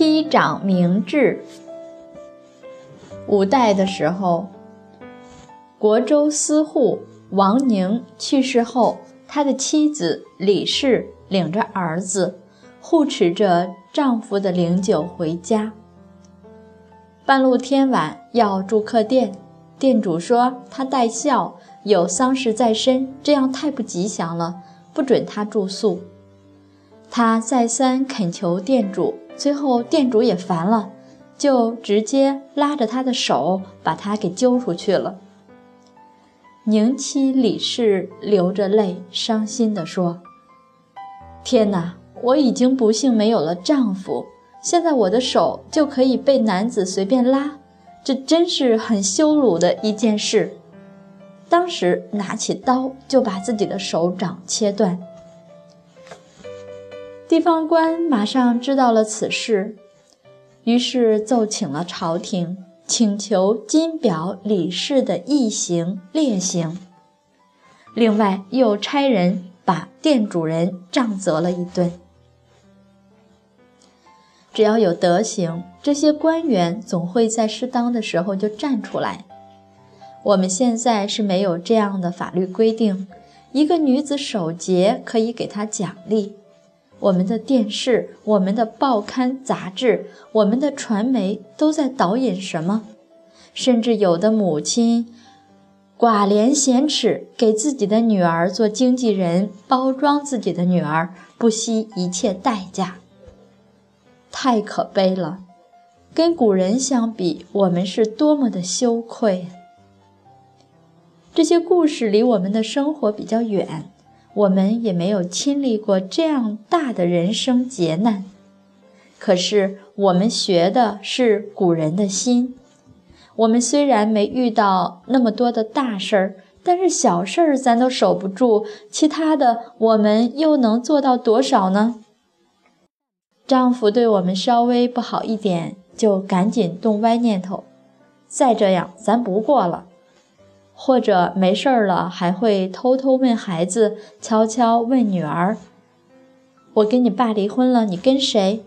妻长明志。五代的时候，国州司户王宁去世后，他的妻子李氏领着儿子，护持着丈夫的灵柩回家。半路天晚要住客店，店主说他带孝，有丧事在身，这样太不吉祥了，不准他住宿。他再三恳求店主，最后店主也烦了，就直接拉着他的手把他给揪出去了。宁妻李氏流着泪，伤心地说：“天哪，我已经不幸没有了丈夫，现在我的手就可以被男子随便拉，这真是很羞辱的一件事。”当时拿起刀就把自己的手掌切断。地方官马上知道了此事，于是奏请了朝廷，请求金表李氏的异行列行。另外又差人把店主人杖责了一顿。只要有德行，这些官员总会在适当的时候就站出来。我们现在是没有这样的法律规定，一个女子守节可以给她奖励。我们的电视、我们的报刊杂志、我们的传媒都在导引什么？甚至有的母亲寡廉鲜耻，给自己的女儿做经纪人，包装自己的女儿，不惜一切代价。太可悲了！跟古人相比，我们是多么的羞愧。这些故事离我们的生活比较远。我们也没有经历过这样大的人生劫难，可是我们学的是古人的心。我们虽然没遇到那么多的大事儿，但是小事儿咱都守不住，其他的我们又能做到多少呢？丈夫对我们稍微不好一点，就赶紧动歪念头，再这样咱不过了。或者没事儿了，还会偷偷问孩子，悄悄问女儿：“我跟你爸离婚了，你跟谁？”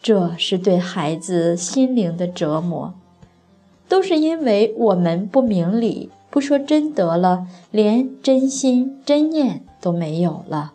这是对孩子心灵的折磨，都是因为我们不明理，不说真得了，连真心真念都没有了。